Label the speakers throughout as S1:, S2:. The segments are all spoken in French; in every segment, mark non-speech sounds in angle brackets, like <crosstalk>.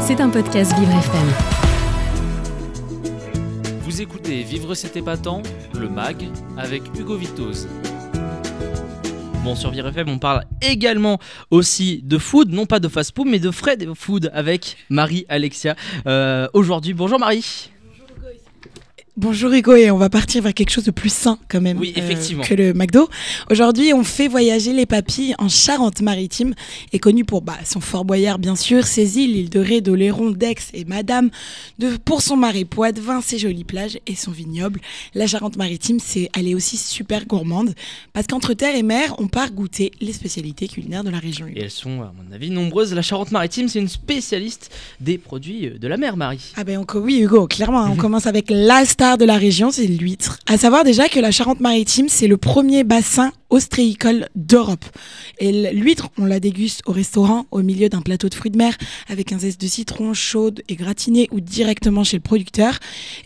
S1: C'est un podcast Vivre FM.
S2: Vous écoutez Vivre cet épatant, le MAG, avec Hugo Vitoz. Bon, sur Vivre FM, on parle également aussi de food, non pas de fast-food, mais de frais de food avec Marie-Alexia. Euh, Aujourd'hui, bonjour Marie.
S3: Bonjour Hugo et on va partir vers quelque chose de plus sain quand même
S2: Oui, effectivement.
S3: euh, que le McDo. Aujourd'hui, on fait voyager les papilles en Charente-Maritime, est connue pour bah, son Fort Boyard bien sûr, ses îles, l'île de Ré, d'Oléron, d'Aix et Madame, de, pour son marais Poitevin, ses jolies plages et son vignoble. La Charente-Maritime, c'est elle est aussi super gourmande parce qu'entre terre et mer, on part goûter les spécialités culinaires de la région.
S2: Et elles sont, à mon avis, nombreuses. La Charente-Maritime, c'est une spécialiste des produits de la mer, Marie.
S3: Ah ben on, oui Hugo, clairement, hein, on <laughs> commence avec la de la région, c'est l'huître. À savoir déjà que la Charente-Maritime, c'est le premier bassin ostréicole d'Europe. Et l'huître, on la déguste au restaurant, au milieu d'un plateau de fruits de mer, avec un zeste de citron chaude et gratinée ou directement chez le producteur.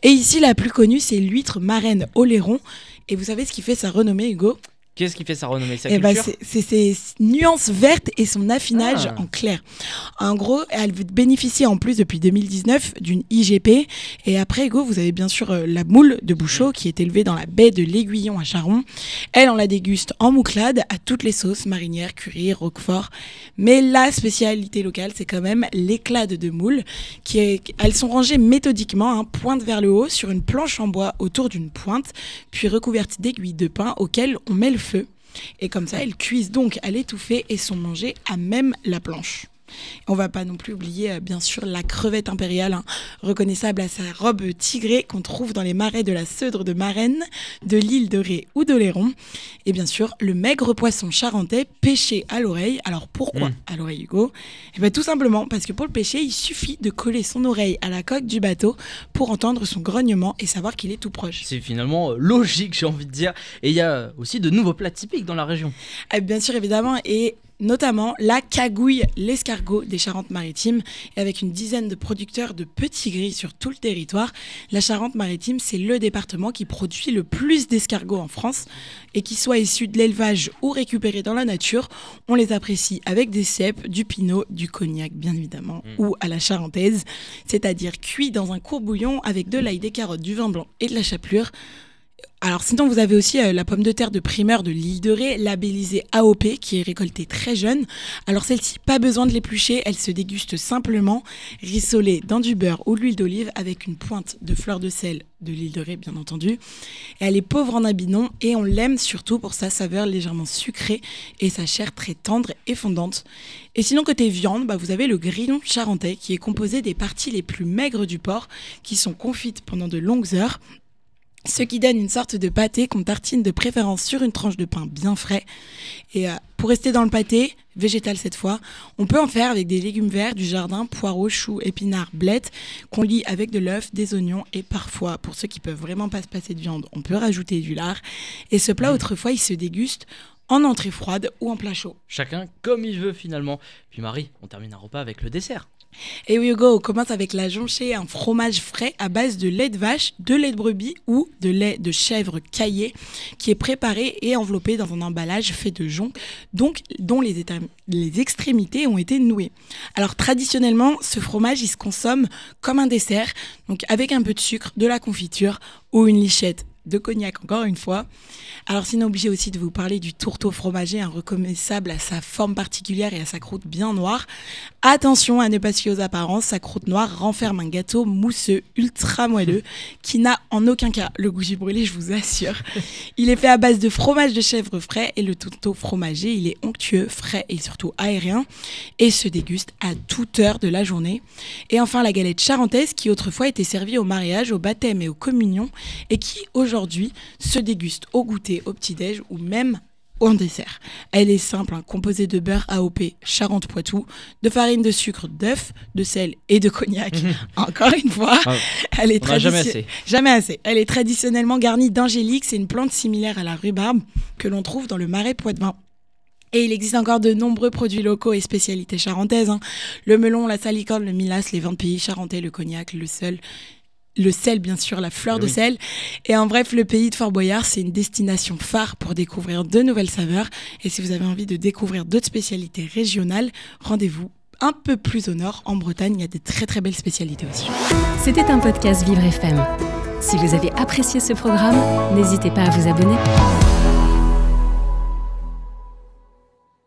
S3: Et ici, la plus connue, c'est l'huître marraine Oléron. Et vous savez ce qui fait sa renommée, Hugo?
S2: Qu'est-ce qui fait sa renommée? Sa
S3: eh ben,
S2: culture?
S3: c'est c'est ses nuances vertes et son affinage
S2: Ah.
S3: en clair. En gros, elle bénéficie en plus depuis 2019 d'une IGP. Et après, Hugo, vous avez bien sûr euh, la moule de Bouchot qui est élevée dans la baie de l'Aiguillon à Charon. Elle, on la déguste en mouclade à toutes les sauces, marinières, curry, roquefort. Mais la spécialité locale, c'est quand même l'éclade de moule. Qui est, elles sont rangées méthodiquement, hein, pointe vers le haut, sur une planche en bois autour d'une pointe, puis recouvertes d'aiguilles de pain auxquelles on met le feu. Et comme ça, elles cuisent donc à l'étouffée et sont mangées à même la planche. On va pas non plus oublier, euh, bien sûr, la crevette impériale, hein, reconnaissable à sa robe tigrée qu'on trouve dans les marais de la Seudre de Marraine, de l'île de Ré ou d'Oléron. Et bien sûr, le maigre poisson charentais pêché à l'oreille. Alors pourquoi
S2: Mm.
S3: à l'oreille, Hugo? Eh bien, tout simplement parce que pour le pêcher, il suffit de coller son oreille à la coque du bateau pour entendre son grognement et savoir qu'il est tout proche.
S2: C'est finalement euh, logique, j'ai envie de dire. Et il y a aussi de nouveaux plats typiques dans la région.
S3: Eh bien sûr, évidemment, et notamment la cagouille, l'escargot des Charentes-Maritimes. Et avec une dizaine de producteurs de petits gris sur tout le territoire, la Charente-Maritime, c'est le département qui produit le plus d'escargots en France. Et qu'ils soient issus de l'élevage ou récupérés dans la nature, on les apprécie avec des cèpes, du pinot, du cognac, bien évidemment,
S2: Mm.
S3: ou à la charentaise, c'est-à-dire cuit dans un court bouillon avec de l'ail, des carottes, du vin blanc et de la chapelure. Alors sinon, vous avez aussi euh, la pomme de terre de primeur de l'île de Ré, labellisée AOP, qui est récoltée très jeune. Alors celle-ci, pas besoin de l'éplucher, elle se déguste simplement, rissolée dans du beurre ou de l'huile d'olive avec une pointe de fleur de sel de l'île de Ré, bien entendu. Elle est pauvre en amidon et on l'aime surtout pour sa saveur légèrement sucrée et sa chair très tendre et fondante. Et sinon, côté viande, bah, vous avez le grillon charentais qui est composé des parties les plus maigres du porc qui sont confites pendant de longues heures ce qui donne une sorte de pâté qu'on tartine de préférence sur une tranche de pain bien frais. Et euh, pour rester dans le pâté, végétal cette fois, on peut en faire avec des légumes verts du jardin, poireaux, choux, épinards, blettes, qu'on lie avec de l'œuf, des oignons et parfois, pour ceux qui peuvent vraiment pas se passer de viande, on peut rajouter du lard. Et ce plat, autrefois, il se déguste en entrée froide ou en plat chaud.
S2: Chacun comme il veut finalement. Puis Marie, on termine un repas avec le dessert.
S3: Et oui, Hugo, on commence avec la jonchée, un fromage frais à base de lait de vache, de lait de brebis ou de lait de chèvre caillé, qui est préparé et enveloppé dans un emballage fait de jonc, dont les extrémités ont été nouées. Alors traditionnellement, ce fromage, il se consomme comme un dessert, donc avec un peu de sucre, de la confiture ou une lichette de cognac encore une fois. Alors sinon obligé aussi de vous parler du tourteau fromager, un reconnaissable à sa forme particulière et à sa croûte bien noire. Attention à ne pas se fier aux apparences, sa croûte noire renferme un gâteau mousseux ultra moelleux <laughs> qui n'a en aucun cas le goût du brûlé, je vous assure. Il est fait à base de fromage de chèvre frais et le tourteau fromager, il est onctueux, frais et surtout aérien et se déguste à toute heure de la journée. Et enfin la galette charentaise qui autrefois était servie au mariage, au baptême et aux communions et qui aujourd'hui se déguste au goûter, au petit-déj ou même en dessert. Elle est simple, hein, composée de beurre AOP Charente-Poitou, de farine de sucre, d'œuf, de sel et de cognac. <laughs> Encore une fois,
S2: Ah,
S3: elle est
S2: jamais assez.
S3: Jamais assez. Elle est traditionnellement garnie d'angélique. C'est une plante similaire à la rhubarbe que l'on trouve dans le marais poitevin. Et il existe encore de nombreux produits locaux et spécialités charentaises. hein. Le melon, la salicorne, le milas, les vins de pays charentais, le cognac, le sel, le sel bien sûr, la fleur de
S2: Oui.
S3: sel. Et en bref, le pays de Fort Boyard, c'est une destination phare pour découvrir de nouvelles saveurs. Et si vous avez envie de découvrir d'autres spécialités régionales, rendez-vous un peu plus au nord, en Bretagne, il y a des très très belles spécialités aussi.
S1: C'était un podcast Vivre FM. Si vous avez apprécié ce programme, n'hésitez pas à vous abonner.